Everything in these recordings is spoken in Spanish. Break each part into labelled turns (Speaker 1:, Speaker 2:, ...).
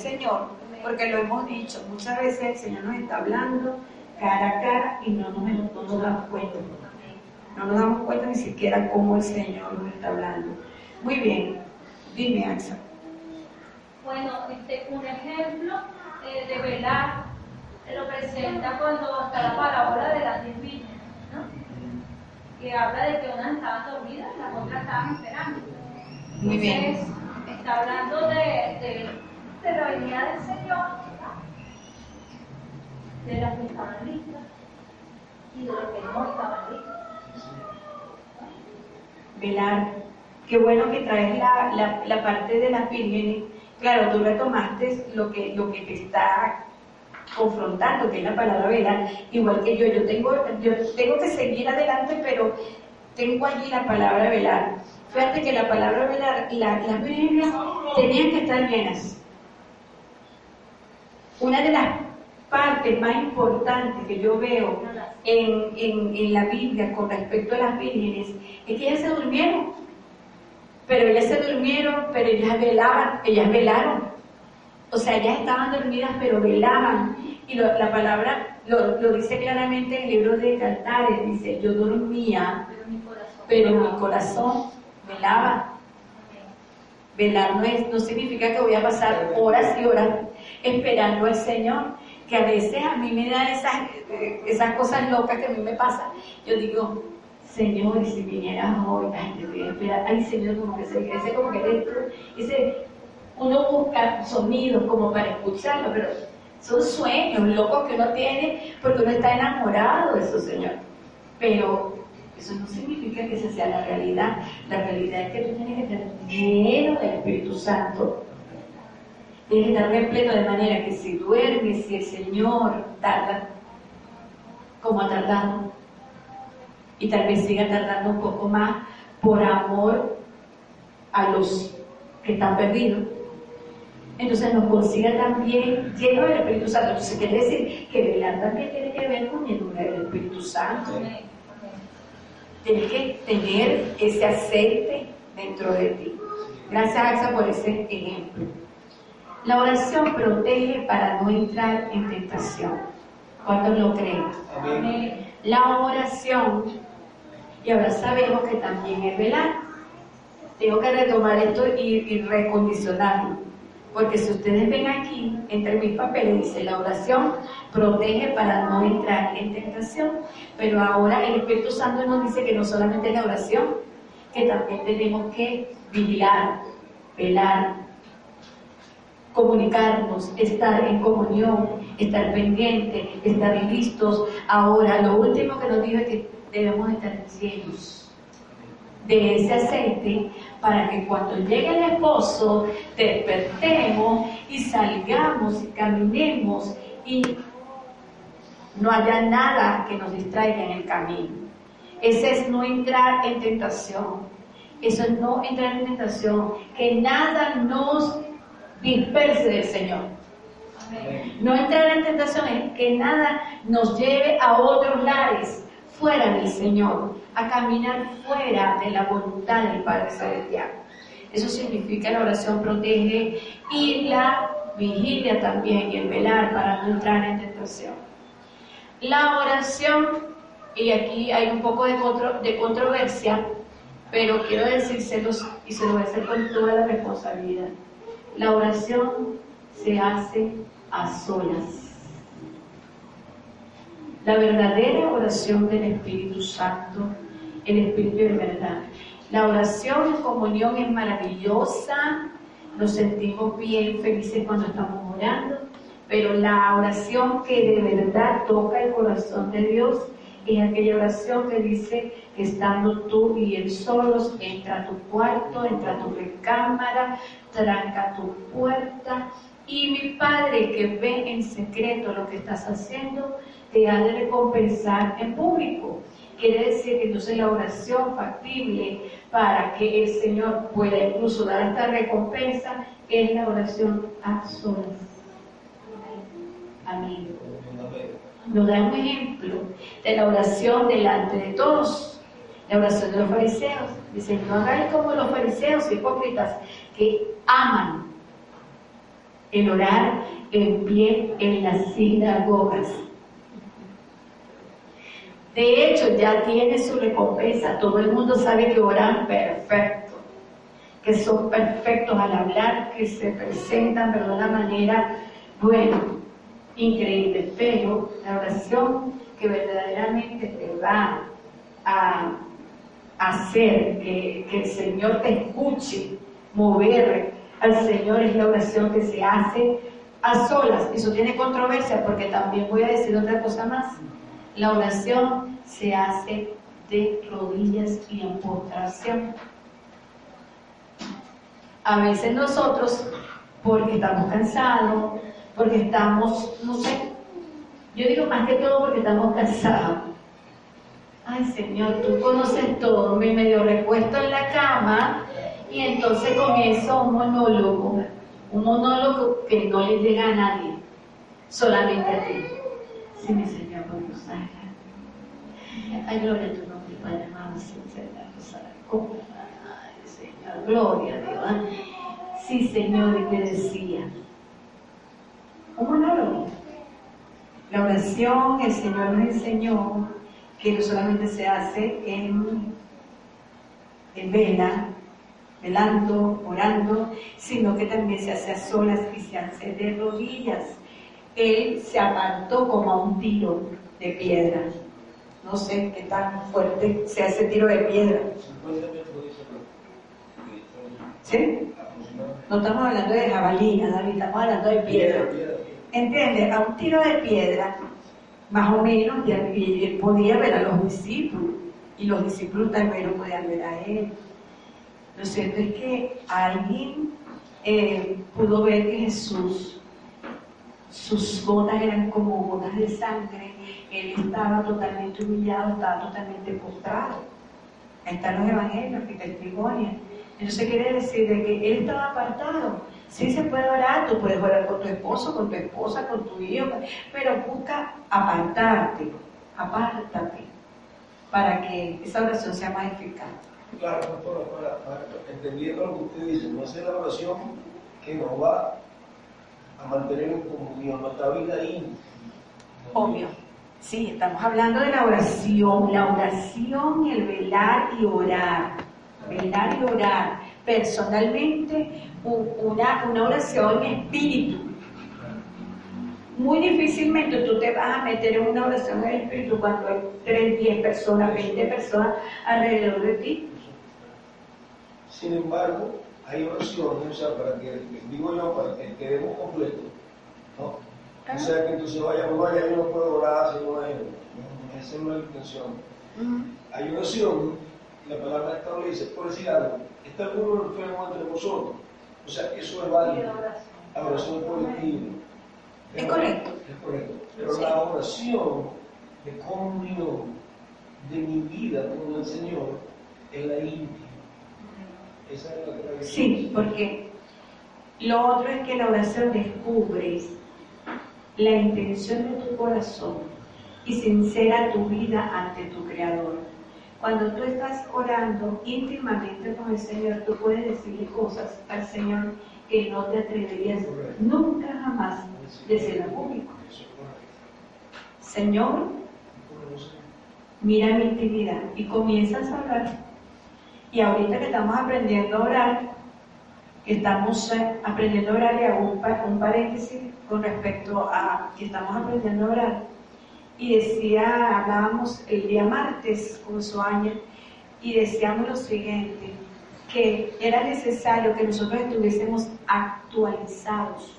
Speaker 1: Señor, porque lo hemos dicho, muchas veces el Señor nos está hablando cara a cara y no nos, no nos damos cuenta. No nos damos cuenta ni siquiera cómo el Señor nos está hablando. Muy bien, dime, Axa.
Speaker 2: Bueno, este, un ejemplo eh, de velar lo presenta cuando está la parábola de las diez ¿no? que habla de que unas estaban dormidas y las otras estaban esperando.
Speaker 1: Muy bien.
Speaker 2: Entonces, está hablando de, de, de la venida del Señor, de las que estaban listas y de las que no estaban listas.
Speaker 1: Velar. Qué bueno que traes la, la, la parte de las vírgenes. Claro, tú retomaste lo que, lo que te está confrontando, que es la palabra velar, igual que yo, yo tengo, yo tengo que seguir adelante, pero tengo allí la palabra velar. Fíjate que la palabra velar, la, las vírgenes tenían que estar llenas. Una de las partes más importantes que yo veo en, en, la Biblia con respecto a las vírgenes es que ellas se durmieron. Pero ellas se durmieron, pero ellas velaban, ellas velaron. O sea, ellas estaban dormidas, pero velaban. Y la palabra lo, dice claramente en el libro de Cantares, dice, yo dormía,
Speaker 2: Pero mi corazón.
Speaker 1: mi corazón velaba. Velar no, es, no significa que voy a pasar horas y horas esperando al Señor, que a veces a mí me da esas, esas cosas locas que a mí me pasan. Yo digo, Señor, y si vinieras hoy, ay, te voy a esperar, ay Señor, como que se como que dentro, ese, uno busca sonidos como para escucharlo, pero son sueños locos que uno tiene porque uno está enamorado de eso, Señor. Pero eso no significa que esa sea la realidad. La realidad es que tú tienes que estar lleno del Espíritu Santo. Que estar repleto de manera que si duermes, si el Señor tarda, como ha tardado, y tal vez siga tardando un poco más por amor a los que están perdidos, entonces nos consiga también lleno del Espíritu Santo. Entonces quiere decir que velar también tiene que ver con llenura del Espíritu Santo. Tienes que tener ese aceite dentro de ti. Gracias, Axa, por ese ejemplo. La oración protege para no entrar en tentación. ¿Cuántos lo creen?
Speaker 2: Amén.
Speaker 1: La oración, y ahora sabemos que también es velar. Tengo que retomar esto y, y recondicionarlo. Porque si ustedes ven aquí, entre mis papeles dice la oración protege para no entrar en tentación. Pero ahora el Espíritu Santo nos dice que no solamente es la oración, que también tenemos que vigilar, velar, comunicarnos, estar en comunión, estar pendientes, estar listos. Ahora, lo último que nos dijo es que debemos estar llenos de ese aceite para que cuando llegue el esposo despertemos y salgamos y caminemos y no haya nada que nos distraiga en el camino. Ese es no entrar en tentación. Eso es no entrar en tentación. Que nada nos disperse del Señor.
Speaker 2: Amén.
Speaker 1: No entrar en tentación es que nada nos lleve a otros lares fuera del Señor, a caminar fuera de la voluntad del Padre Celestial. Eso significa la oración protege y la vigilia también y el velar para no entrar en tentación. La oración, y aquí hay un poco de, contro- de controversia, pero quiero decírselos y se lo voy a hacer con toda la responsabilidad. La oración se hace a solas. La verdadera oración del Espíritu Santo, el Espíritu de verdad. La oración en comunión es maravillosa, nos sentimos bien felices cuando estamos orando, pero la oración que de verdad toca el corazón de Dios es aquella oración que dice estando tú y él solos, entra a tu cuarto, entra a tu recámara, tranca tu puerta y mi Padre que ve en secreto lo que estás haciendo, te ha de recompensar en público. Quiere decir que entonces la oración factible para que el Señor pueda incluso dar esta recompensa es la oración a solas. Amén. Nos da un ejemplo de la oración delante de todos. La oración de los fariseos. Dice, no hagáis como los fariseos hipócritas que aman el orar en pie en las sinagogas. De hecho, ya tiene su recompensa. Todo el mundo sabe que oran perfecto, que son perfectos al hablar, que se presentan de una manera, bueno, increíble. Pero la oración que verdaderamente te va a hacer que, que el Señor te escuche, mover al Señor es la oración que se hace a solas. Eso tiene controversia porque también voy a decir otra cosa más. La oración se hace de rodillas y en postración. A veces nosotros, porque estamos cansados, porque estamos, no sé, yo digo más que todo porque estamos cansados. Ay Señor, tú conoces todo, me medio repuesto en la cama y entonces comienzo un monólogo, un monólogo que no le llega a nadie, solamente a ti. Sí, mi Señor, por Dios, Ay, gloria a tu nombre, Padre amado, Ay, Señor, gloria a Dios. Sí, Señor, y te decía. Un monólogo. La oración, el Señor nos enseñó que no solamente se hace en, en vela, velando, orando, sino que también se hace a solas y se hace de rodillas. Él se apartó como a un tiro de piedra. No sé qué tan fuerte se hace tiro de piedra. ¿Sí? No estamos hablando de jabalina, David, estamos hablando de piedra. ¿Entiendes? A un tiro de piedra, más o menos, él podía ver a los discípulos, y los discípulos también lo podían ver a él. Lo cierto es que alguien eh, pudo ver que Jesús, sus botas eran como botas de sangre, él estaba totalmente humillado, estaba totalmente postrado. Ahí están los evangelios que testimonian. Entonces quiere decir de que él estaba apartado. Sí se puede orar, tú puedes orar con tu esposo, con tu esposa, con tu hijo, pero busca apartarte, apártate, para que esa oración sea más eficaz.
Speaker 3: Claro, para, para, entendiendo lo que usted dice, no es la oración que nos va a mantener en comunión, nuestra vida íntima.
Speaker 1: Obvio. Sí, estamos hablando de la oración, la oración y el velar y orar. Velar y orar. Personalmente, una, una oración en espíritu. Muy difícilmente tú te vas a meter en una oración en espíritu cuando hay 3, 10 personas, 20 personas alrededor de ti.
Speaker 3: Sin embargo, hay oraciones, o sea, para que, digo yo, para que quedemos completos, ¿no? O sea, que entonces vaya, vaya, yo no puedo orar, si no es, esa no es la intención. Hay oración, la palabra establece, por decir algo, está alguno enfermo entre vosotros, o sea, eso es válido, la oración colectiva.
Speaker 1: Es correcto.
Speaker 3: Es correcto. Pero la oración de comunión de mi vida con el Señor es la íntima.
Speaker 1: Sí, porque lo otro es que la oración descubres la intención de tu corazón y sincera tu vida ante tu Creador. Cuando tú estás orando íntimamente con el Señor, tú puedes decirle cosas al Señor que no te atreverías nunca jamás decir al público. Señor, mira mi intimidad y comienzas a hablar y ahorita que estamos aprendiendo a orar, que estamos eh, aprendiendo a orar, y hago un, paréntesis con respecto a que estamos aprendiendo a orar. Y decía, hablábamos el día martes con año y decíamos lo siguiente, que era necesario que nosotros estuviésemos actualizados.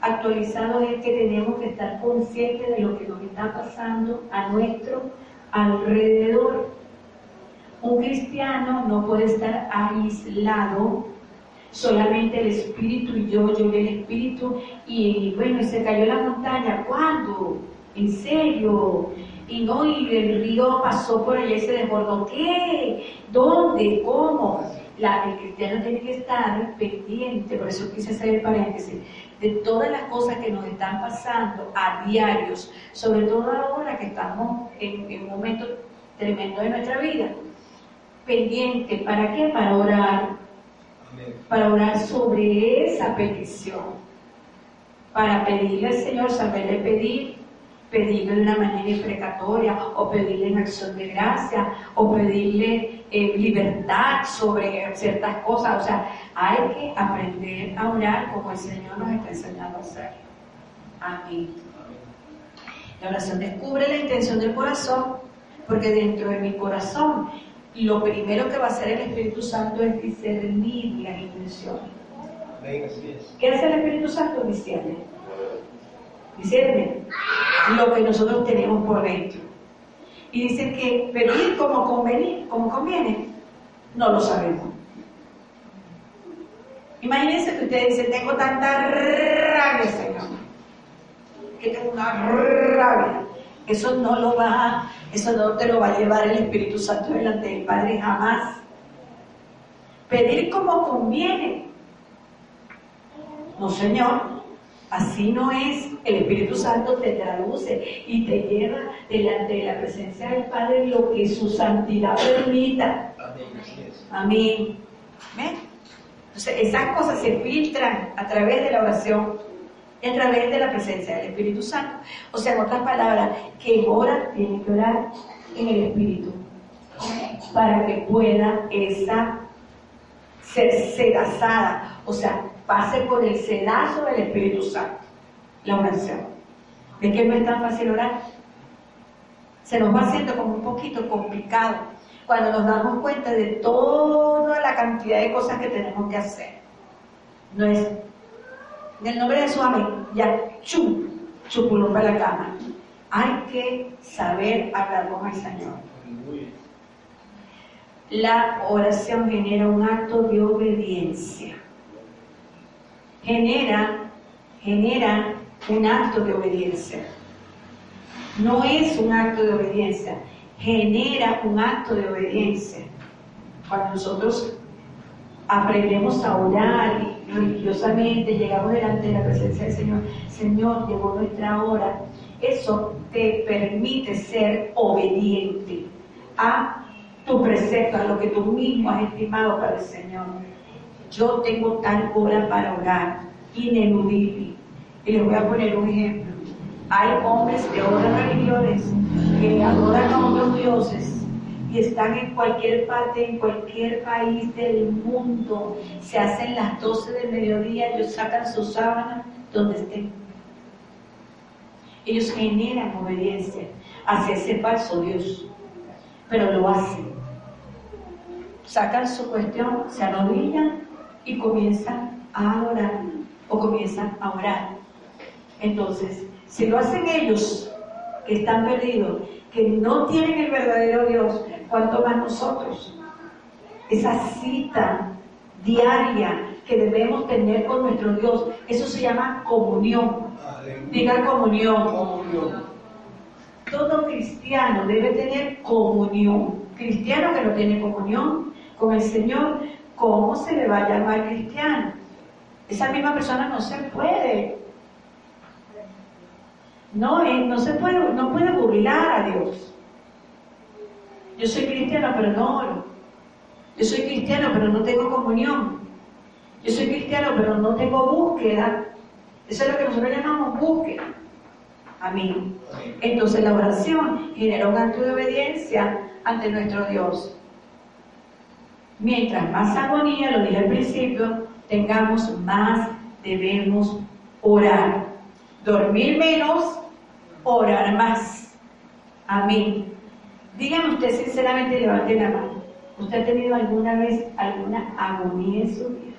Speaker 1: Actualizados es que teníamos que estar conscientes de lo que nos está pasando a nuestro alrededor un cristiano no puede estar aislado, solamente el espíritu y yo, yo y el espíritu, y, bueno, se cayó la montaña, ¿cuándo? ¿En serio? Y no, y el río pasó por allá y se desbordó. ¿Qué? ¿Dónde? ¿Cómo? La, el cristiano tiene que estar pendiente, por eso quise hacer el paréntesis, de todas las cosas que nos están pasando a diarios, sobre todo ahora que estamos en, en un momento tremendo de nuestra vida pendiente. ¿Para qué? Para orar. Para orar sobre esa petición. para pedirle al Señor, saberle pedir, pedirle de una manera imprecatoria, o pedirle en acción de gracia, o pedirle eh, libertad sobre ciertas cosas. O sea, hay que aprender a orar como el Señor nos está enseñando a hacer. Amén. La oración descubre la intención del corazón, porque dentro de mi corazón lo primero que va a hacer el Espíritu Santo es discernir las intenciones. ¿Qué hace el Espíritu Santo? Discierne. Discierne lo que nosotros tenemos por dentro. Y dice que pedir como convenir, como conviene, no lo sabemos. Imagínense que usted dice, tengo tanta rabia, Señor, que tengo una rabia. Eso no lo va, eso no te lo va a llevar el Espíritu Santo delante del Padre jamás. Pedir como conviene. No, Señor, así no es. El Espíritu Santo te traduce y te lleva delante de la presencia del Padre lo que su santidad permita. Amén. ¿Ven? Entonces, esas cosas se filtran a través de la oración y a través de la presencia del Espíritu Santo. O sea, en otras palabras, que ora tiene que orar en el Espíritu para que pueda esa ser sedazada, o sea, pase por el sedazo del Espíritu Santo, la oración. ¿De qué no es tan fácil orar? Se nos va haciendo como un poquito complicado cuando nos damos cuenta de toda la cantidad de cosas que tenemos que hacer. No es, en el nombre de su amén, ya chu, chupulón para la cama. Hay que saber hablar con el Señor. La oración genera un acto de obediencia. Genera, genera un acto de obediencia. No es un acto de obediencia, genera un acto de obediencia. Cuando nosotros aprendemos a orar religiosamente llegamos delante de la presencia del Señor, Señor, llegó nuestra hora, eso te permite ser obediente a tu precepto, a lo que tú mismo has estimado para el Señor. Yo tengo tal hora para orar, ineludible. Y les voy a poner un ejemplo. Hay hombres de otras religiones que adoran a otros dioses y están en cualquier parte, en cualquier país del mundo. Se hacen las 12 del mediodía, ellos sacan su sábana donde estén. Ellos generan obediencia hacia ese falso Dios, pero lo hacen. Sacan su cuestión, se arrodillan y comienzan a adorar o comienzan a orar. Entonces, si lo hacen ellos, que están perdidos, que no tienen el verdadero Dios, ¿cuánto más nosotros? Esa cita diaria que debemos tener con nuestro Dios, eso se llama comunión. Diga comunión. comunión. Todo cristiano debe tener comunión. Cristiano que no tiene comunión con el Señor, ¿cómo se le va a llamar cristiano? Esa misma persona no se puede no, eh, no se puede, no puede burlar a Dios. Yo soy cristiano, pero no oro. Yo soy cristiano, pero no tengo comunión. Yo soy cristiano, pero no tengo búsqueda. Eso es lo que nosotros llamamos búsqueda. Amén. Entonces la oración genera un acto de obediencia ante nuestro Dios. Mientras más agonía, lo dije al principio, tengamos, más debemos orar. Dormir menos orar más. Amén. Dígame usted sinceramente, levante la mano. ¿Usted ha tenido alguna vez alguna agonía en su vida?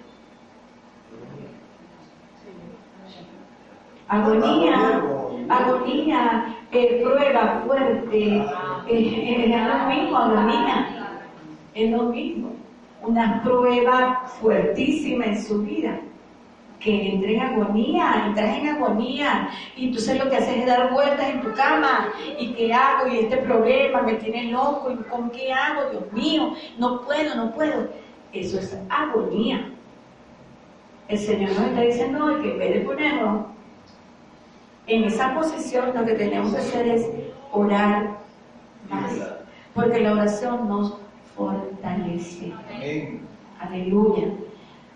Speaker 1: Agonía, agonía, eh, prueba fuerte, eh, es lo mismo, agonía, es lo mismo. Una prueba fuertísima en su vida que entre en agonía, entras en agonía, y entonces lo que haces es dar vueltas en tu cama, y qué hago, y este problema me tiene loco, y con qué hago, Dios mío, no puedo, no puedo. Eso es agonía. El Señor nos está diciendo que en vez de ponernos en esa posición, lo que tenemos que hacer es orar más, porque la oración nos fortalece. Aleluya.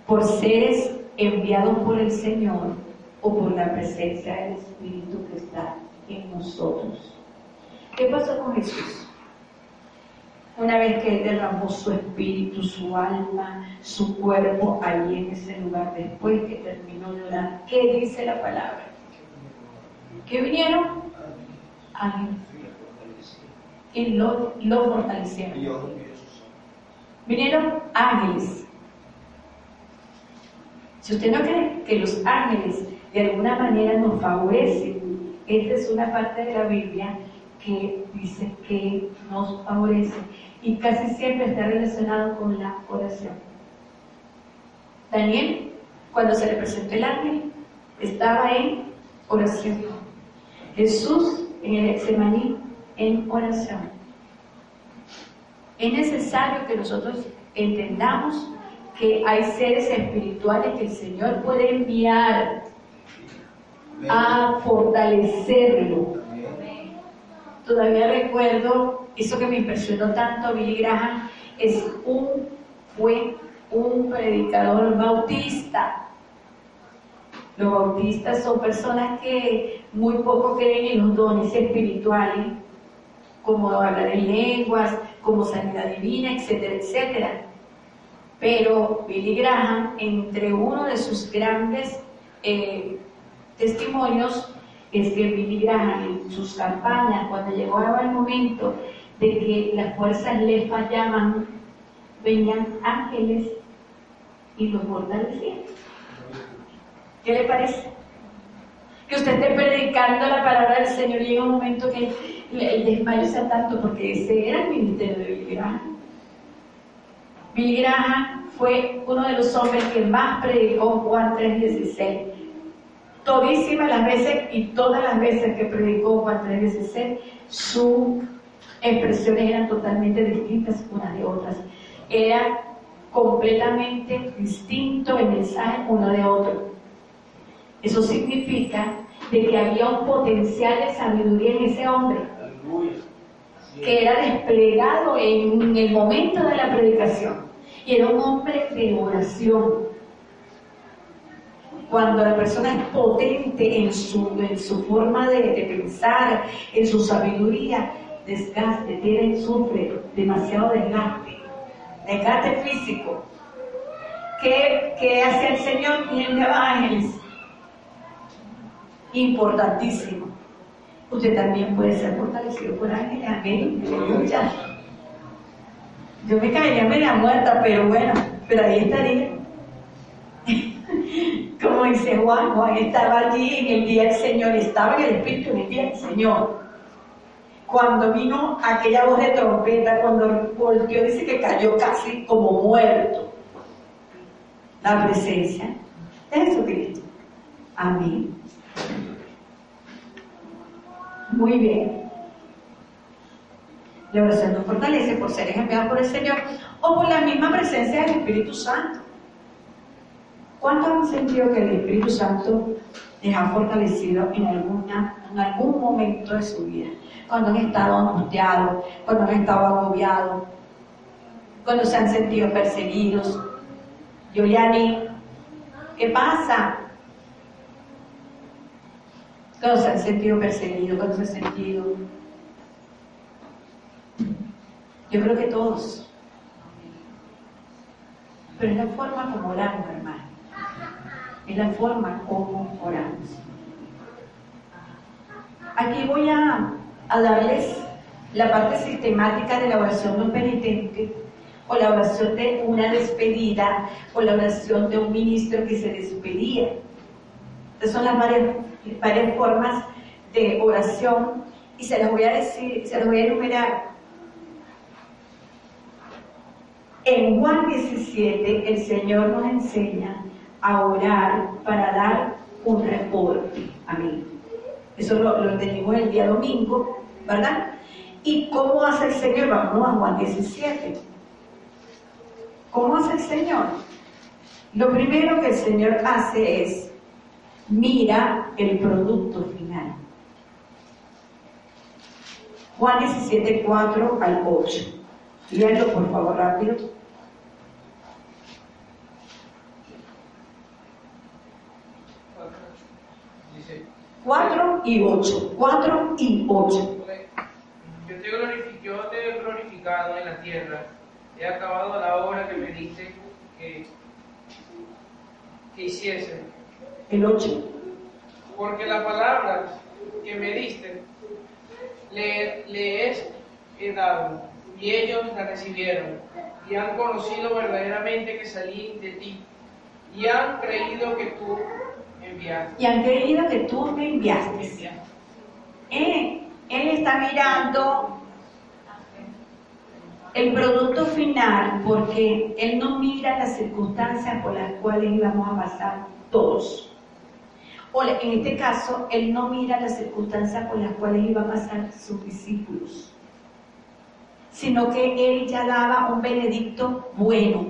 Speaker 1: Por seres enviados por el Señor, o por la presencia del Espíritu que está en nosotros. ¿Qué pasó con Jesús? Una vez que Él derramó su espíritu, su alma, su cuerpo allí en ese lugar, después que terminó de orar, ¿qué dice la palabra? ¿Qué vinieron? Ángeles. Y lo, lo fortalecieron. Vinieron ángeles. Si usted no cree que los ángeles de alguna manera nos favorecen, esta es una parte de la Biblia que dice que nos favorece y casi siempre está relacionado con la oración. Daniel, cuando se le presentó el ángel, estaba en oración. Jesús en el Exemaní en oración. Es necesario que nosotros entendamos que hay seres espirituales que el Señor puede enviar a fortalecerlo. Todavía recuerdo eso que me impresionó tanto, Billy Graham, es un, fue un predicador bautista. Los bautistas son personas que muy poco creen en los dones espirituales, como hablar en lenguas, como sanidad divina, etcétera, etcétera. Pero Billy Graham, entre uno de sus grandes eh, testimonios, es que Billy Graham en sus campañas, cuando llegaba el momento de que las fuerzas le fallaban, venían ángeles y los fortalecían. ¿Qué le parece? Que usted esté predicando la palabra del Señor y llega un momento que el desmayo sea tanto, porque ese era el ministerio de Billy Graham. Fue uno de los hombres que más predicó Juan 3.16. Todísimas las veces y todas las veces que predicó Juan 3.16, sus expresiones eran totalmente distintas unas de otras. Era completamente distinto el mensaje uno de otro. Eso significa de que había un potencial de sabiduría en ese hombre que era desplegado en el momento de la predicación. Y era un hombre de oración. Cuando la persona es potente en su, en su forma de, pensar, en su sabiduría, desgaste, tiene, sufre demasiado desgaste, desgaste físico. ¿Qué, hace el Señor? Y enviaba ángeles importantísimo. Usted también puede ser fortalecido por ángeles, amén, aleluya. Yo me caería media muerta, pero bueno, pero ahí estaría. Como dice Juan, Juan estaba allí en el día del Señor, estaba en el Espíritu en el día del Señor. Cuando vino aquella voz de trompeta, cuando volteó, dice que cayó casi como muerto. La presencia de Jesucristo. Amén. Muy bien. La oración nos fortalece por ser enviados por el Señor o por la misma presencia del Espíritu Santo. ¿Cuántos han sentido que el Espíritu Santo les ha fortalecido en, en algún momento de su vida? Cuando han estado angustiados, cuando han estado agobiados, cuando se han sentido perseguidos. Yoliani, ¿qué pasa? Cuando se han sentido perseguidos, cuando se han sentido... Yo creo que todos. Pero es la forma como oramos, hermano. Es la forma como oramos. Aquí voy a, darles la parte sistemática de la oración no penitente o la oración de una despedida o la oración de un ministro que se despedía. Estas son las varias varias formas de oración y se las voy a decir, se las voy a enumerar. En Juan 17 el Señor nos enseña a orar para dar un reporte. Amén. Eso lo, lo entendimos el día domingo, ¿verdad? ¿Y cómo hace el Señor? Vamos a Juan 17. ¿Cómo hace el Señor? Lo primero que el Señor hace es mira el producto final. Juan 17, 4 al 8. Léanlo por favor rápido. 4 y 8. 4 y 8.
Speaker 4: Yo te, he glorificado en la tierra. He acabado la obra que me diste que, que hiciese.
Speaker 1: El 8.
Speaker 4: Porque la palabra que me diste le, le he dado y ellos la recibieron y han conocido verdaderamente que salí de ti y han creído que tú me enviaste.
Speaker 1: Y han creído que tú me enviaste. Eh, él está mirando el producto final porque él no mira las circunstancias por las cuales íbamos a pasar todos. En este caso, él no mira las circunstancias por las cuales iban a pasar sus discípulos sino que él ya daba un benedicto bueno.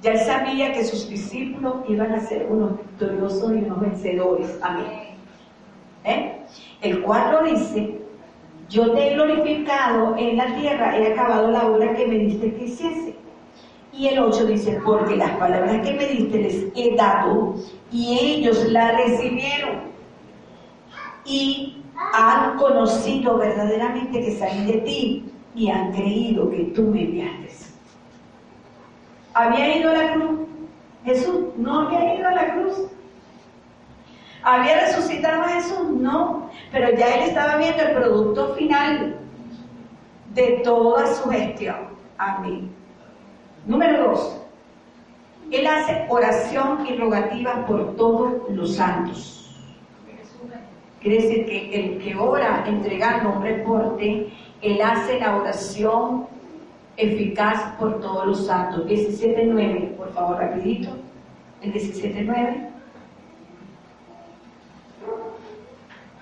Speaker 1: Ya él sabía que sus discípulos iban a ser unos victoriosos y unos vencedores. Amén. ¿Eh? El 4 dice, yo te he glorificado en la tierra, he acabado la obra que me diste que hiciese. Y el 8 dice, porque las palabras que me diste les he dado y ellos la recibieron. Y han conocido verdaderamente que salí de ti y han creído que tú me enviaste. ¿Había ido a la cruz? Jesús no había ido a la cruz. ¿Había resucitado a Jesús? No, pero ya él estaba viendo el producto final de toda su gestión. Amén. Número dos, él hace oración y rogativa por todos los santos. Quiere decir que el que ora entregando un reporte, él hace la oración eficaz por todos los santos. 17.9, por favor, rapidito. El 17.9.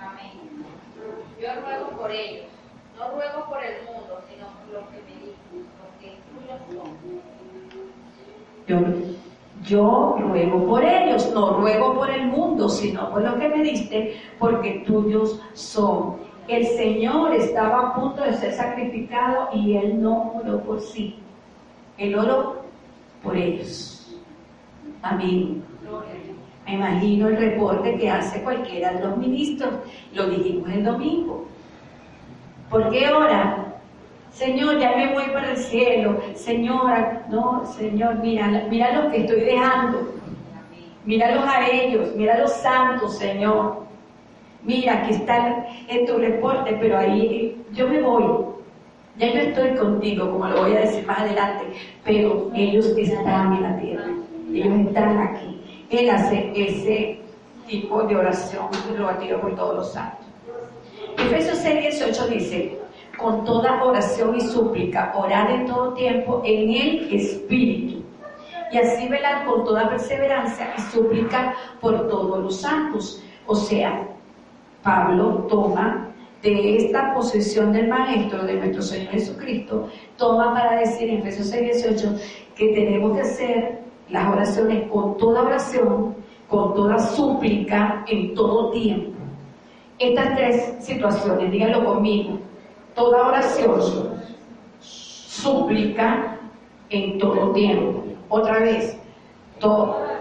Speaker 2: Amén. Yo ruego por ellos, no ruego por el mundo, sino por los que me dicen, porque tuyos
Speaker 1: son. Yo ruego por ellos, no ruego por el mundo, sino por lo que me diste, porque tuyos son. El Señor estaba a punto de ser sacrificado y Él no oró por sí. Él oró por ellos. Amén. Me imagino el reporte que hace cualquiera de los ministros. Lo dijimos el domingo. ¿Por qué ora? Señor, ya me voy para el cielo. Señora, no, Señor, mira, mira lo que estoy dejando. Míralos a ellos, mira a los santos, Señor. Mira, aquí está en tu reporte, pero ahí yo me voy. Ya yo estoy contigo, como lo voy a decir más adelante, pero ellos están en la tierra, ellos están aquí. Él hace ese tipo de oración rogativa por todos los santos. Efesios 6, 18 dice, con toda oración y súplica, orar en todo tiempo en el Espíritu. Y así velar con toda perseverancia y súplica por todos los santos. O sea, Pablo toma de esta posesión del Maestro, de nuestro Señor Jesucristo, toma para decir en Efesios 6, 18 que tenemos que hacer las oraciones con toda oración, con toda súplica, en todo tiempo. Estas tres situaciones, díganlo conmigo, toda oración, súplica en todo tiempo. Otra vez, toda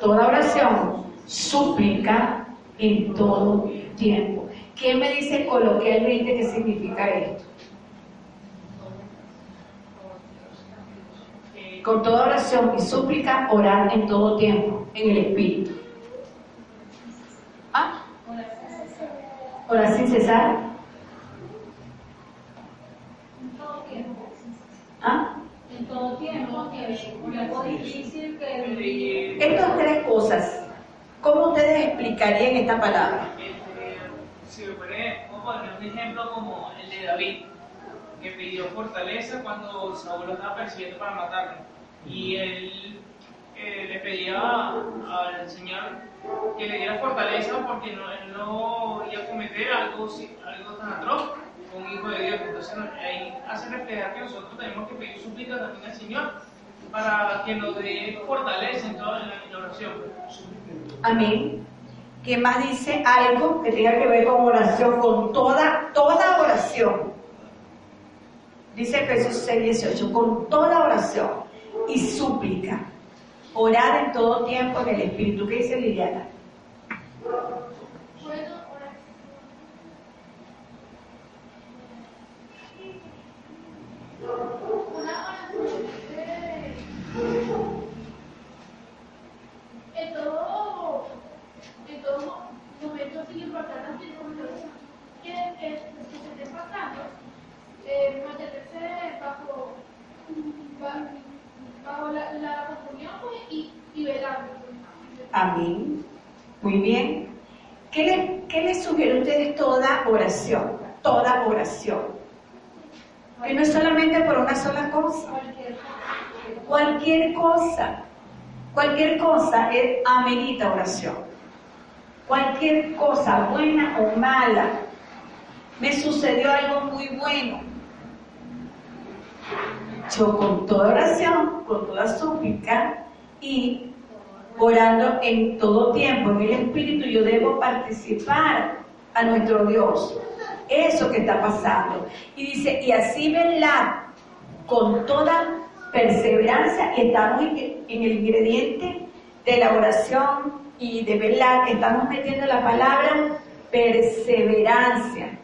Speaker 1: oración, súplica en todo tiempo. ¿Quién me dice coloquialmente qué significa esto? Con toda oración y súplica, orar en todo tiempo, en el Espíritu. ¿Ah? Orar sin cesar.
Speaker 2: ¿Ah? En todo tiempo, difícil que...
Speaker 1: Estas tres cosas, ¿cómo ustedes explicarían esta palabra?
Speaker 4: Si me poner, vamos a poner un ejemplo como el de David, que pidió fortaleza cuando Saúl lo estaba persiguiendo para matarlo. Y él eh, le pedía al Señor que le diera fortaleza porque no, él no iba a cometer algo, algo tan atroz un hijo de Dios. Entonces ahí hace reflejar que nosotros tenemos que pedir súplica también al Señor para que nos dé fortaleza en toda la oración.
Speaker 1: Amén. ¿Quién más dice algo que tenga que ver con oración, con toda, toda oración? Dice Jesús 6, 18, con toda oración y súplica. Orar en todo tiempo en el Espíritu. ¿Qué dice Liliana? la comunión y, y. Amén. Muy bien. ¿Qué les qué le sugiere a ustedes toda oración? Toda oración. Que no es solamente por una sola cosa. Cualquier cosa. Cualquier cosa es amerita oración. Cualquier cosa, buena o mala. Me sucedió algo muy bueno yo con toda oración, con toda súplica y orando en todo tiempo, en el Espíritu, yo debo participar a nuestro Dios. Eso que está pasando. Y dice, y así venla con toda perseverancia, estamos en, el ingrediente de la oración y de velar, estamos metiendo la palabra perseverancia.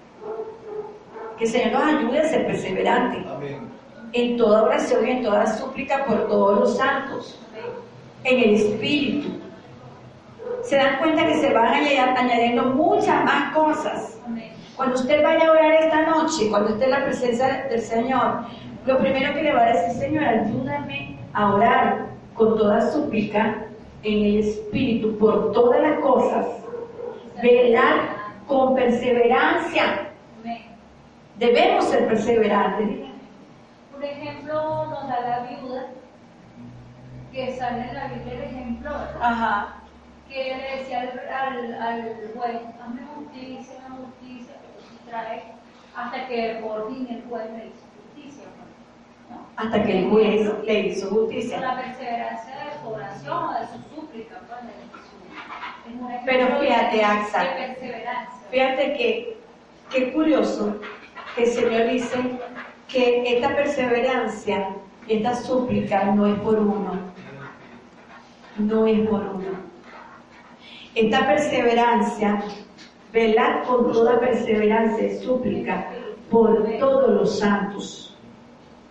Speaker 1: Que el Señor nos ayude a ser perseverantes. En toda oración y en toda súplica por todos los santos en el espíritu. Se dan cuenta que se van añadiendo muchas más cosas. Cuando usted vaya a orar esta noche, cuando esté en la presencia del Señor, lo primero que le va a decir, Señor, ayúdame a orar con toda súplica en el espíritu por todas las cosas, velar con perseverancia. Debemos ser perseverantes.
Speaker 2: Por ejemplo, nos da la viuda que sale en la Biblia el ejemplo, Ajá. que le decía al, al, juez, hazme justicia, hazme justicia, pero trae hasta que por fin el juez le hizo justicia.
Speaker 1: ¿no? Hasta que el juez le hizo justicia.
Speaker 2: La perseverancia de su oración o de su súplica, pues,
Speaker 1: de Pero fíjate, Axa, fíjate que, qué curioso que el Señor dice que esta perseverancia, esta súplica no es por uno, no es por uno. Esta perseverancia, velar con toda perseverancia y súplica por todos los santos.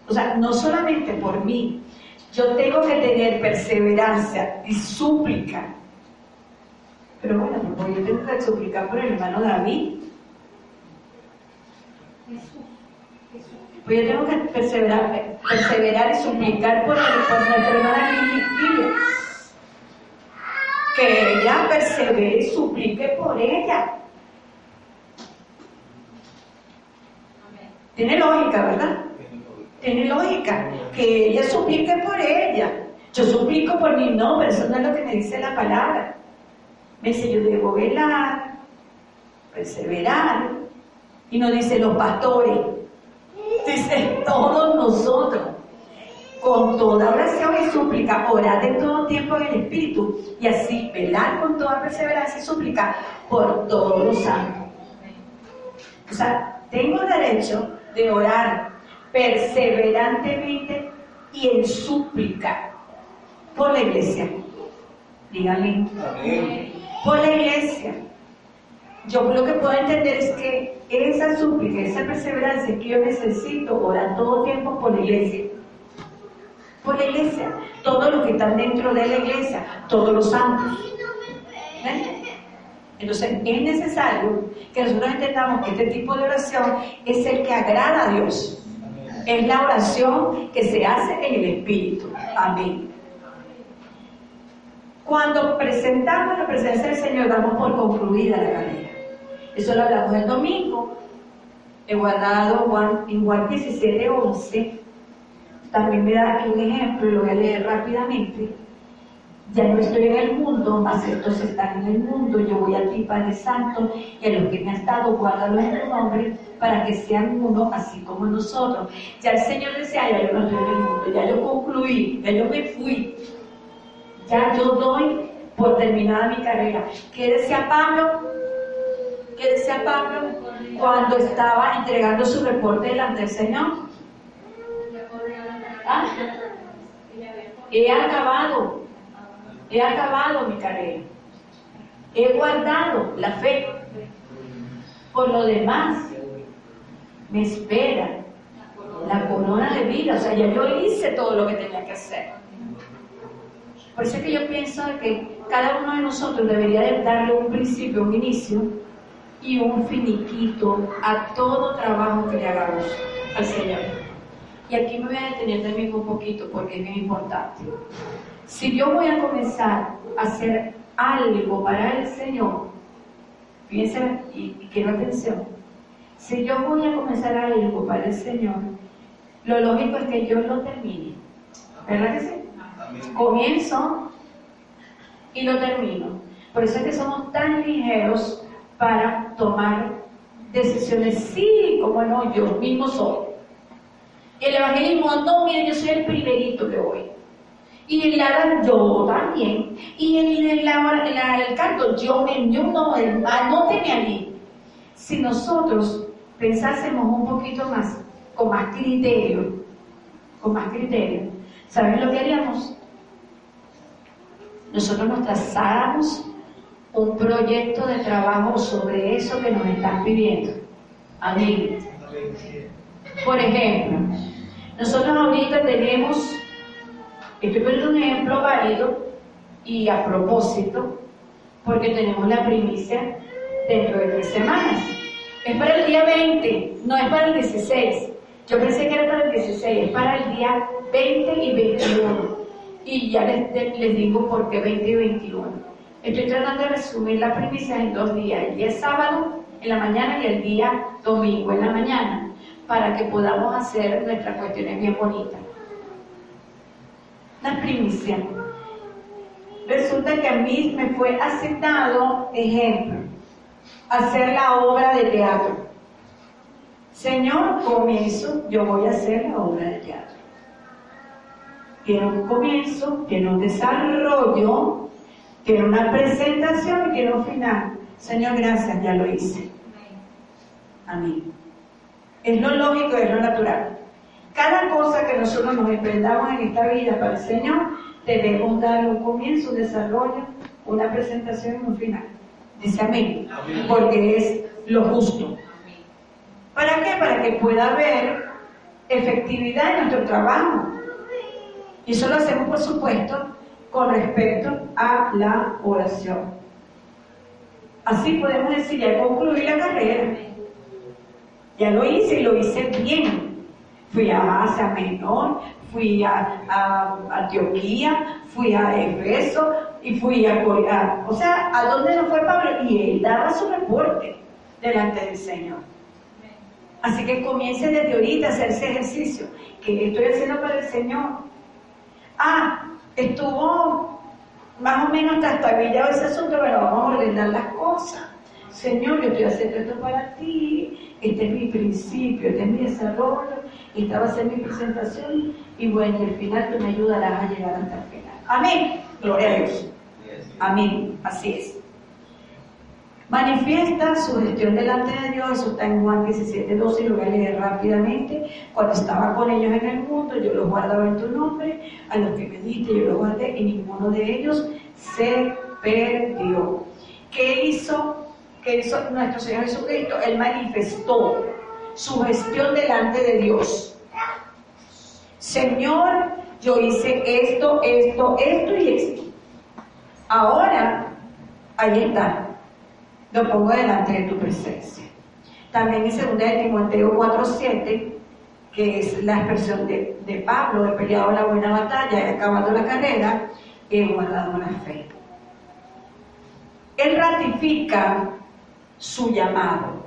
Speaker 1: O sea, no solamente por mí, yo tengo que tener perseverancia y súplica. Pero bueno, yo tengo que suplicar por el hermano David. Pues yo tengo que perseverar, perseverar y suplicar por, el, por nuestra hermana Lili que ella persevere y suplique por ella. Tiene lógica, ¿verdad? Tiene lógica. Que ella suplique por ella. Yo suplico por mi nombre, eso no es lo que me dice la palabra. Me dice, yo debo velar, perseverar. Y no dice los pastores, dice todos nosotros con toda oración y súplica, orar en todo tiempo en el Espíritu y así velar con toda perseverancia y súplica por todos los santos. O sea, tengo derecho de orar perseverantemente y en súplica por la iglesia. Dígame. Por la iglesia. Yo lo que puedo entender es que esa súplica, esa perseverancia que yo necesito orar todo tiempo por la iglesia por la iglesia, todos los que están dentro de la iglesia, todos los santos. Entonces es necesario que nosotros entendamos que este tipo de oración es el que agrada a Dios. Es la oración que se hace en el Espíritu. Amén. Cuando presentamos la presencia del Señor, damos por concluida la carrera. Eso lo hablamos el domingo. He guardado en Juan 17, 11 también me da aquí un ejemplo, lo voy a leer rápidamente. Ya no estoy en el mundo, mas estos están en el mundo. Yo voy a ti, Padre Santo, y a los que me has dado, guárdalo en tu nombre, para que sean uno, así como nosotros. Ya el Señor decía, ya yo no estoy en el mundo, ya yo concluí, ya yo me fui. Ya yo doy por terminada mi carrera. ¿Qué decía Pablo? ¿Qué decía Pablo cuando estaba entregando su reporte delante del Señor? ¿Ah? He acabado, he acabado mi carrera. He guardado la fe. Por lo demás, me espera la corona de vida. O sea, ya yo hice todo lo que tenía que hacer. Por eso es que yo pienso que cada uno de nosotros debería darle un principio, un inicio y un finiquito a todo trabajo que le hagamos al Señor. Y aquí me voy a detener también un poquito porque es muy importante. Si yo voy a comenzar a hacer algo para el Señor, piensen y, y quiero atención, si yo voy a comenzar algo para el Señor, lo lógico es que yo lo termine. ¿Verdad que sí? Comienzo y lo termino. Por eso es que somos tan ligeros para tomar decisiones. Sí, como no, yo mismo soy. El evangelismo, no, mire, yo soy el primerito que voy. Y en la yo también. Y en, el canto, yo me yo no, anóteme a mí. Si nosotros pensásemos un poquito más, con más criterio, con más criterio, ¿saben lo que haríamos? Nosotros nos trazáramos un proyecto de trabajo sobre eso que nos están pidiendo. Amén. Por ejemplo, nosotros ahorita tenemos, estoy poniendo un ejemplo válido y a propósito, porque tenemos la primicia dentro de tres semanas. Es para el día 20, no es para el 16. Yo pensé que era para el 16, es para el día 20 y 21. Y ya les, les digo por qué 20 y 21. Estoy tratando de resumir la primicia en dos días, el día sábado en la mañana y el día domingo en la mañana, para que podamos hacer nuestras cuestiones bien bonitas. La primicia. Resulta que a mí me fue aceptado, ejemplo, hacer la obra de teatro. Señor, comienzo, yo voy a hacer la obra de teatro. Tiene un comienzo, tiene un desarrollo, tiene una presentación y tiene un final. Señor, gracias, ya lo hice. Amén. Es lo lógico, es lo natural. Cada cosa que nosotros nos emprendamos en esta vida para el Señor, debemos dar un comienzo, un desarrollo, una presentación y un final. Dice amén. Porque es lo justo. ¿Para qué? Para que pueda haber efectividad en nuestro trabajo. Y eso lo hacemos, por supuesto, con respecto a la oración. Así podemos decir, ya concluí la carrera. Ya lo hice y lo hice bien. Fui a Asia Menor, fui a, Antioquía, fui a Efeso y fui a Corea. O sea, ¿a dónde no fue Pablo? Y él daba su reporte delante del Señor. Así que comience desde ahorita a hacer ese ejercicio. que estoy haciendo para el Señor? Ah, estuvo más o menos trastabillado ese asunto, pero vamos a ordenar las cosas. Señor, yo estoy haciendo esto para ti, este es mi principio, este es mi desarrollo, esta va a ser mi presentación, y bueno, al final tú me ayudarás a llegar hasta el final. Amén. Gloria a Dios. Amén. Así es. Manifiesta su gestión delante de Dios, eso está en Juan 17, 12, y lo voy a leer rápidamente. Cuando estaba con ellos en el mundo, yo los guardaba en tu nombre, a los que me diste yo los guardé, y ninguno de ellos se perdió. ¿Qué hizo que hizo nuestro Señor Jesucristo, Él manifestó su gestión delante de Dios. Señor, yo hice esto, esto, esto y esto. Ahora, ahí está. Lo pongo delante de tu presencia. También en 2 de Timoteo 4.7, que es la expresión de, de Pablo, he peleado la buena batalla, he acabado la carrera, he guardado la fe. Él ratifica su llamado.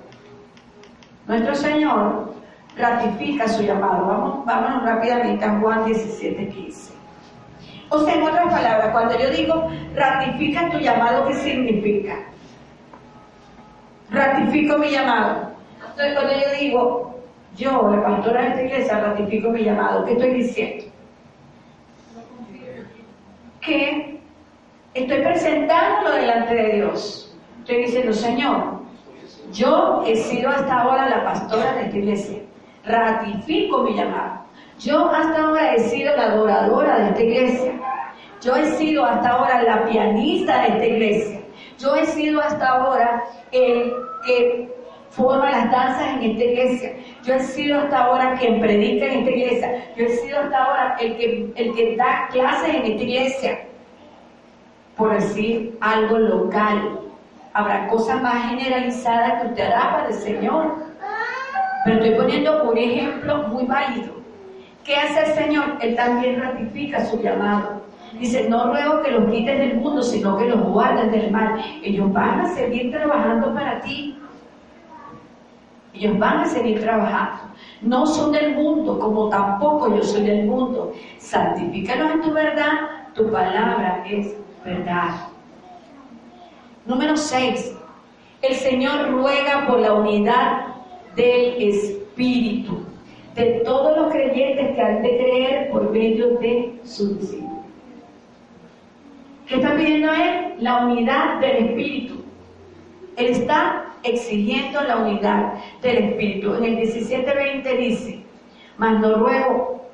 Speaker 1: Nuestro Señor ratifica su llamado. Vamos, vámonos rápidamente a Juan 17, 15. O sea, en otras palabras, cuando yo digo ratifica tu llamado, ¿qué significa? Ratifico mi llamado. Entonces, cuando yo digo, yo, la pastora de esta iglesia, ratifico mi llamado, ¿qué estoy diciendo? Que estoy presentándolo delante de Dios. Estoy diciendo, Señor, yo he sido hasta ahora la pastora de esta iglesia. Ratifico mi llamado. Yo hasta ahora he sido la adoradora de esta iglesia. Yo he sido hasta ahora la pianista de esta iglesia. Yo he sido hasta ahora el que forma las danzas en esta iglesia. Yo he sido hasta ahora quien predica en esta iglesia. Yo he sido hasta ahora el que, el que da clases en esta iglesia. Por decir algo local, Habrá cosas más generalizadas que usted hará para el Señor. Pero estoy poniendo un ejemplo muy válido. ¿Qué hace el Señor? Él también ratifica su llamado. Dice, no ruego que los quites del mundo, sino que los guardes del mal. Ellos van a seguir trabajando para ti. Ellos van a seguir trabajando. No son del mundo, como tampoco yo soy del mundo. Santifícalos en tu verdad, tu palabra es verdad. Número 6. El Señor ruega por la unidad del Espíritu, de todos los creyentes que han de creer por medio de su discípulo. ¿Qué está pidiendo Él? La unidad del Espíritu. Él está exigiendo la unidad del Espíritu. En el 17:20 dice, mas no ruego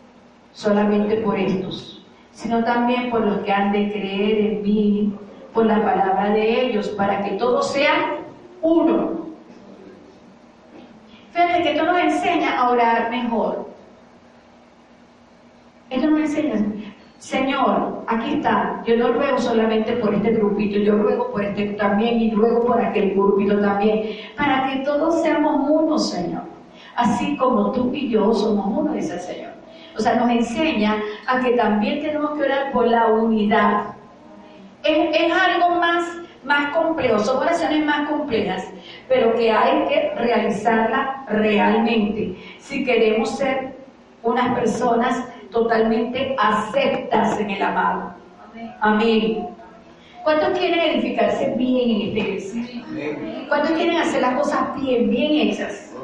Speaker 1: solamente por estos, sino también por los que han de creer en mí, por la palabra de ellos, para que todos sean uno. Fíjate que esto nos enseña a orar mejor. Esto nos enseña, Señor, aquí está, yo no ruego solamente por este grupito, yo ruego por este también y ruego por aquel grupito también, para que todos seamos uno, Señor. Así como tú y yo somos uno, dice el Señor. O sea, nos enseña a que también tenemos que orar por la unidad. Es, algo más, más complejo, son oraciones más complejas, pero que hay que realizarla realmente si queremos ser unas personas totalmente aceptas en el amado. Amén. ¿Cuántos quieren edificarse bien en esta iglesia? ¿Cuántos quieren hacer las cosas bien, bien hechas?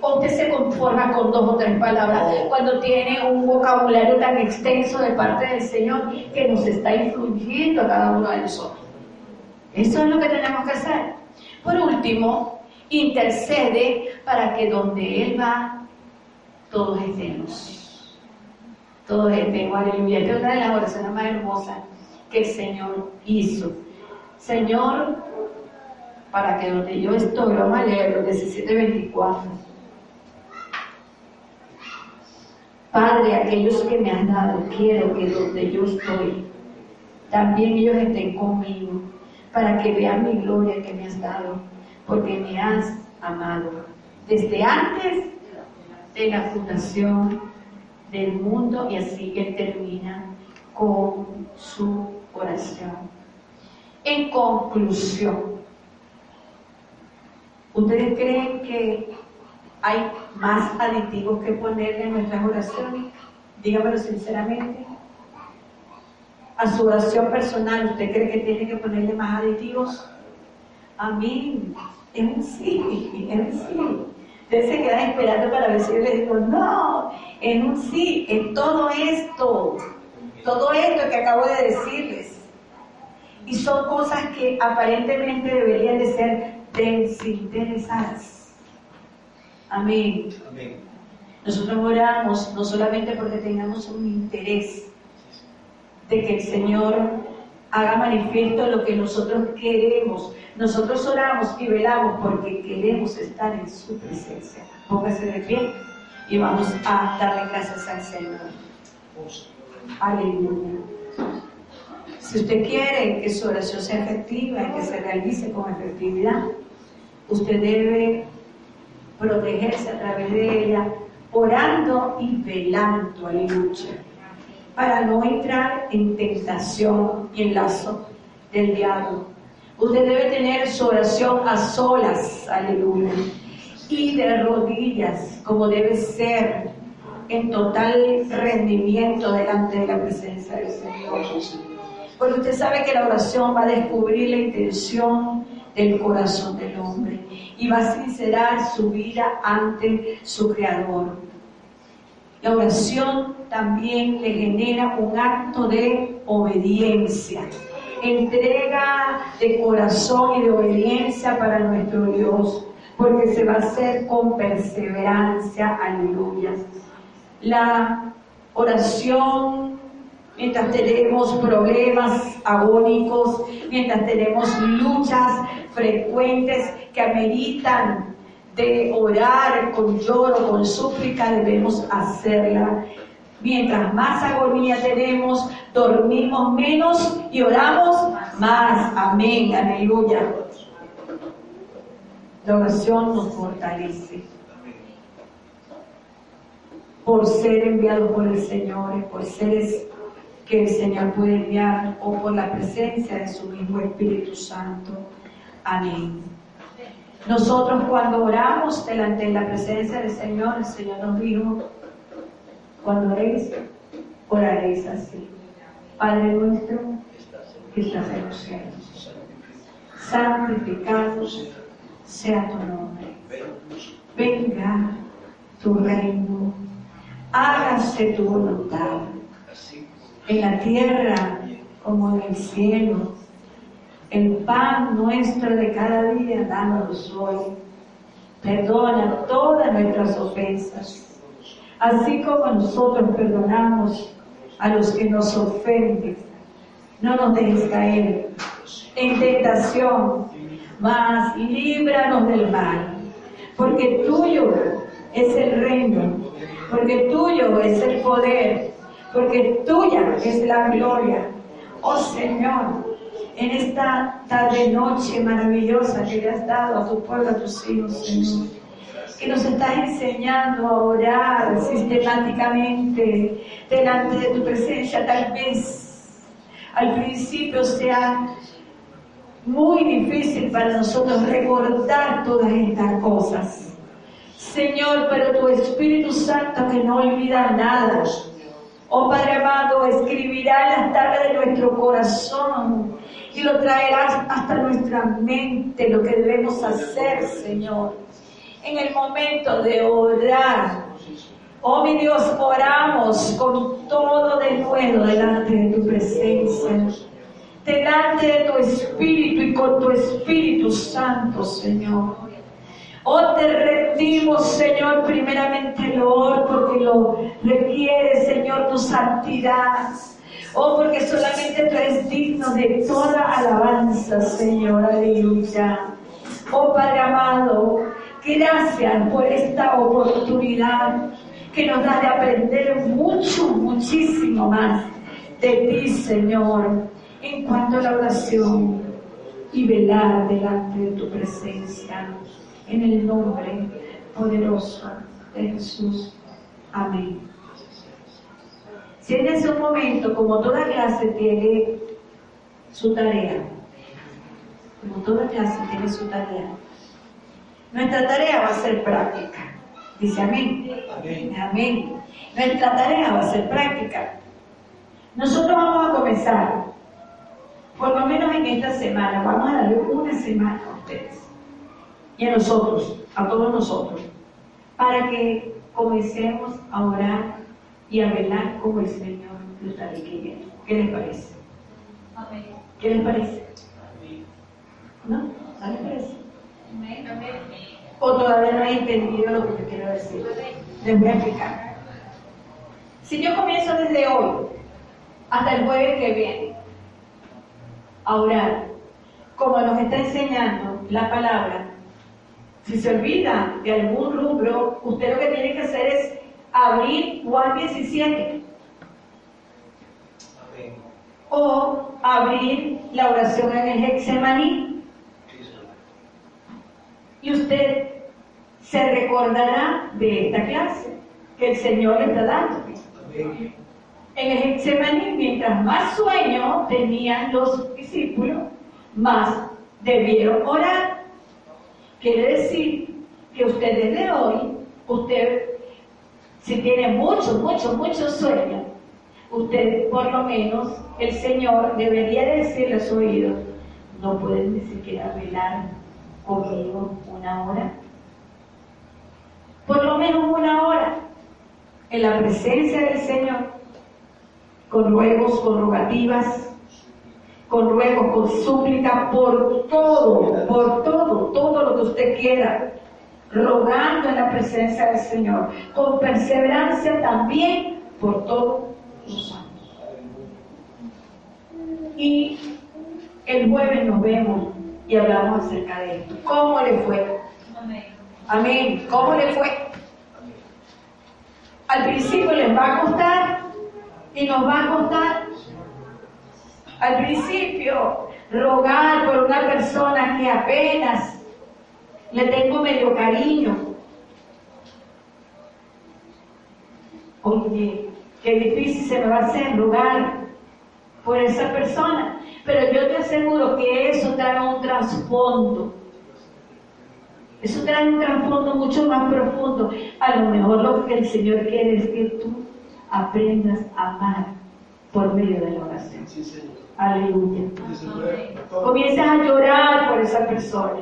Speaker 1: ¿O usted se conforma con dos o tres palabras cuando tiene un vocabulario tan extenso de parte del Señor que nos está influyendo a cada uno de nosotros? Eso es lo que tenemos que hacer. Por último, intercede para que donde Él va, todos estemos todo tengo aleluya. Esta es una de las oraciones más hermosas que el Señor hizo. Señor, para que donde yo estoy, vamos a leerlo, 17:24. Padre, aquellos que me han dado, quiero que donde yo estoy, también ellos estén conmigo, para que vean mi gloria que me has dado, porque me has amado. Desde antes de la fundación del mundo y así él termina con su oración. En conclusión, ¿ustedes creen que hay más aditivos que ponerle en nuestras oraciones? Dígamelo sinceramente. A su oración personal, ¿usted cree que tiene que ponerle más aditivos? Amén. En sí, en sí. Ustedes se quedan esperando para ver si yo les digo, no, en un sí, en todo esto, todo esto que acabo de decirles. Y son cosas que aparentemente deberían de ser desinteresadas. Amén. Amén. Nosotros oramos no solamente porque tengamos un interés de que el Señor haga manifiesto lo que nosotros queremos, nosotros oramos y velamos porque queremos estar en su presencia. Póngase de pie y vamos a darle gracias al Señor. Aleluya. Si usted quiere que su oración sea efectiva y que se realice con efectividad, usted debe protegerse a través de ella, orando y velando, aleluya, para no entrar en tentación y en lazo del diablo Usted debe tener su oración a solas, aleluya, y de rodillas, como debe ser, en total rendimiento delante de la presencia del Señor. Porque usted sabe que la oración va a descubrir la intención del corazón del hombre y va a sincerar su vida ante su Creador. La oración también le genera un acto de obediencia entrega de corazón y de obediencia para nuestro Dios, porque se va a hacer con perseverancia, aleluya. La oración, mientras tenemos problemas agónicos, mientras tenemos luchas frecuentes que ameritan de orar con lloro, con súplica, debemos hacerla Mientras más agonía tenemos, dormimos menos y oramos más. Amén, aleluya. La oración nos fortalece. Por ser enviados por el Señor, por seres que el Señor puede enviar o por la presencia de su mismo Espíritu Santo. Amén. Nosotros cuando oramos delante de la presencia del Señor, el Señor nos dijo, cuando oréis, oraréis así. Padre nuestro que estás en los cielos, santificado sea tu nombre. Venga tu reino, hágase tu voluntad, en la tierra como en el cielo. El pan nuestro de cada día, danos hoy. Perdona todas nuestras ofensas, así como nosotros perdonamos a los que nos ofenden. No nos dejes caer en tentación, mas líbranos del mal, porque tuyo es el reino, porque tuyo es el poder, porque tuya es la gloria. Oh Señor, en esta tarde noche maravillosa que le has dado a tu pueblo, a tus hijos, Señor, que nos estás enseñando a orar sistemáticamente delante de tu presencia, tal vez al principio sea muy difícil para nosotros recordar todas estas cosas. Señor, pero tu Espíritu Santo que no olvida nada. Oh Padre amado, escribirá en las tablas de nuestro corazón y lo traerás hasta nuestra mente lo que debemos hacer, Señor. En el momento de orar, oh mi Dios, oramos con todo de nuevo delante de tu presencia delante de tu Espíritu y con tu Espíritu Santo, Señor. Oh, te rendimos, Señor, primeramente Lord, porque lo requiere, Señor, tu santidad. Oh, porque solamente tú eres digno de toda alabanza, Señor. Aleluya. Oh, Padre amado, gracias por esta oportunidad que nos da de aprender mucho, muchísimo más de ti, Señor en cuanto a la oración y velar delante de tu presencia. En el nombre poderoso de Jesús. Amén. Si en ese momento, como toda clase tiene su tarea, como toda clase tiene su tarea, nuestra tarea va a ser práctica. Dice amén. Amén. amén. Nuestra tarea va a ser práctica. Nosotros vamos a comenzar por lo menos en esta semana, vamos a darle una semana a ustedes y a nosotros, a todos nosotros, para que comencemos a orar y a velar como el Señor lo está requiriendo. ¿Qué les parece? ¿Qué les parece? ¿No? ¿No les parece? ¿O todavía no han entendido lo que yo quiero decir? Les voy a explicar. Si yo comienzo desde hoy hasta el jueves que viene, a orar, como nos está enseñando la palabra. Si se olvida de algún rubro, usted lo que tiene que hacer es abrir Juan 17. O abrir la oración en el Hexemaní. Y usted se recordará de esta clase que el Señor le está dando. En el Getsemaní, mientras más sueño tenían los discípulos, más debieron orar. Quiere decir que usted desde hoy, usted, si tiene mucho, mucho, mucho sueño, usted por lo menos, el Señor debería decirle a su oído, no pueden ni siquiera velar conmigo una hora. Por lo menos una hora en la presencia del Señor con ruegos, con rogativas, con ruegos, con súplica, por todo, por todo, todo lo que usted quiera, rogando en la presencia del Señor, con perseverancia también por todos los santos. Y el jueves nos vemos y hablamos acerca de esto. ¿Cómo le fue? Amén. ¿Cómo le fue? Al principio les va a costar, y nos va a costar al principio rogar por una persona que apenas le tengo medio cariño. Oye, qué difícil se me va a hacer rogar por esa persona. Pero yo te aseguro que eso trae un trasfondo. Eso trae un trasfondo mucho más profundo. A lo mejor lo que el Señor quiere es que tú aprendas a amar por medio de la oración.
Speaker 3: Sí, Señor.
Speaker 1: Aleluya.
Speaker 3: Pastor,
Speaker 1: Comienzas a llorar por esa persona.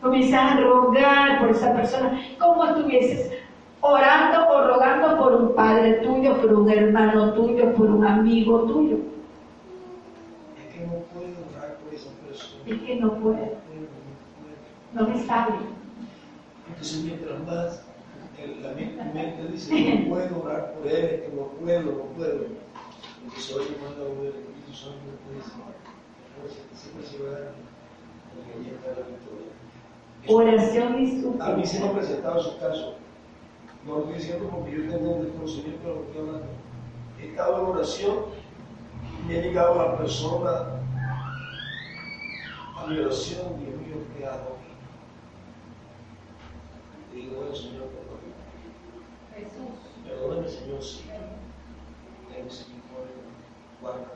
Speaker 1: Comienzas a rogar por esa persona. Como estuvieses orando o rogando por un padre tuyo, por un hermano tuyo, por un amigo tuyo.
Speaker 3: es que no puedo orar por esa persona.
Speaker 1: Es que no puedo,
Speaker 3: No puedo, no puedo.
Speaker 1: no me sale.
Speaker 3: Entonces, mientras más la mi- mente dice, no puedo orar por él, que no puedo, no puedo. Entonces, hoy manda el Espíritu Santo y dice, "Fuerza, que siempre se va a dar, porque allí está la victoria.
Speaker 1: Oración y
Speaker 3: A mí
Speaker 1: súplica.
Speaker 3: se me ha presentado esos casos. No lo estoy diciendo porque yo tengo un desconocimiento de lo que estoy hablando. He estado en oración y he llegado a la persona a mi oración, Dios mío, ¿qué hago? Y digo, bueno, Señor.
Speaker 2: Jesús.
Speaker 3: Perdóname, Señor, sí. Ten misericordia, guarda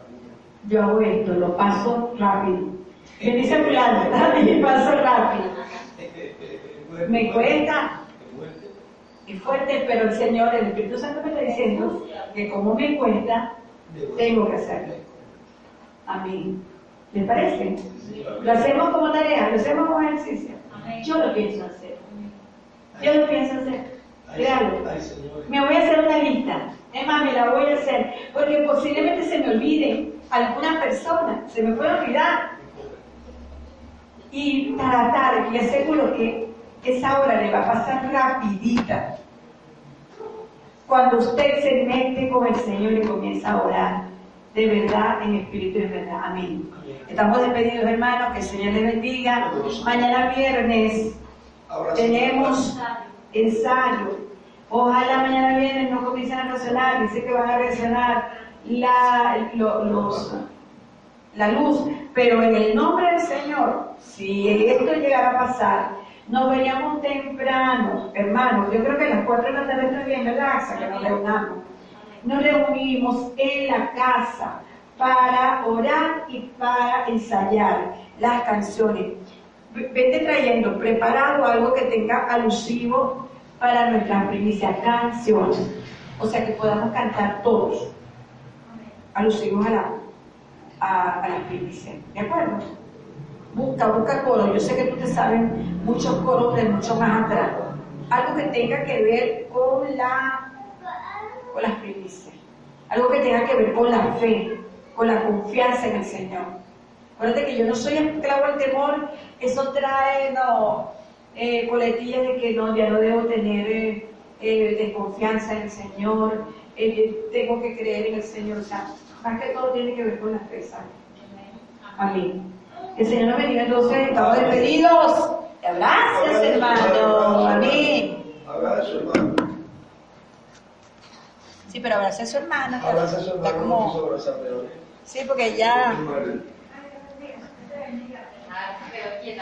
Speaker 1: Yo hago esto, lo paso rápido. Me dice y paso rápido. Me cuesta y fuerte, pero el Señor, el Espíritu Santo me está diciendo que como me cuesta, tengo que hacerlo. Amén. ¿Les parece? Lo hacemos como tarea, lo hacemos como ejercicio. Yo lo pienso hacer. Yo lo pienso hacer.
Speaker 3: Señor.
Speaker 1: Me voy a hacer una lista. Es más, me la voy a hacer. Porque posiblemente se me olvide alguna persona. Se me puede olvidar. Y tratar, y aseguro que esa hora le va a pasar rapidita. Cuando usted se mete con el Señor y comienza a orar, de verdad, en espíritu y en verdad. Amén. Estamos despedidos, hermanos, que el Señor les bendiga. Mañana viernes tenemos ensayo. Ojalá mañana viernes no comiencen a reaccionar, dice que van a reaccionar la, lo- los, la luz, pero en el nombre del Señor, si esto llegara a pasar, nos veríamos temprano, hermanos, yo creo que a las 4 de la tarde está bien, ¿verdad? Que nos reunamos. Nos reunimos en la casa para orar y para ensayar las canciones. Vete trayendo preparado algo que tenga alusivo para nuestras primicias, canciones. O sea que podamos cantar todos alusivos a, la, a, a las primicias. ¿De acuerdo? Busca, busca coros. Yo sé que tú te sabes muchos coros de mucho más atrás. Algo que tenga que ver con la con las primicias. Algo que tenga que ver con la fe, con la confianza en el Señor. Acuérdate que yo no soy esclavo al temor, eso trae no, eh, coletillas de que no, ya no debo tener eh, eh, desconfianza en el Señor, tengo que creer en el Señor. O sea, más que todo tiene que ver con la fe. Amén. El Señor nos bendiga entonces, estamos despedidos. Gracias, hermano. Amén.
Speaker 3: Abraza a su hermano.
Speaker 1: Sí, pero abrace a su hermana.
Speaker 3: Abraza a su
Speaker 1: Está
Speaker 3: hermano. No
Speaker 1: como... Sí, porque ya
Speaker 2: aquí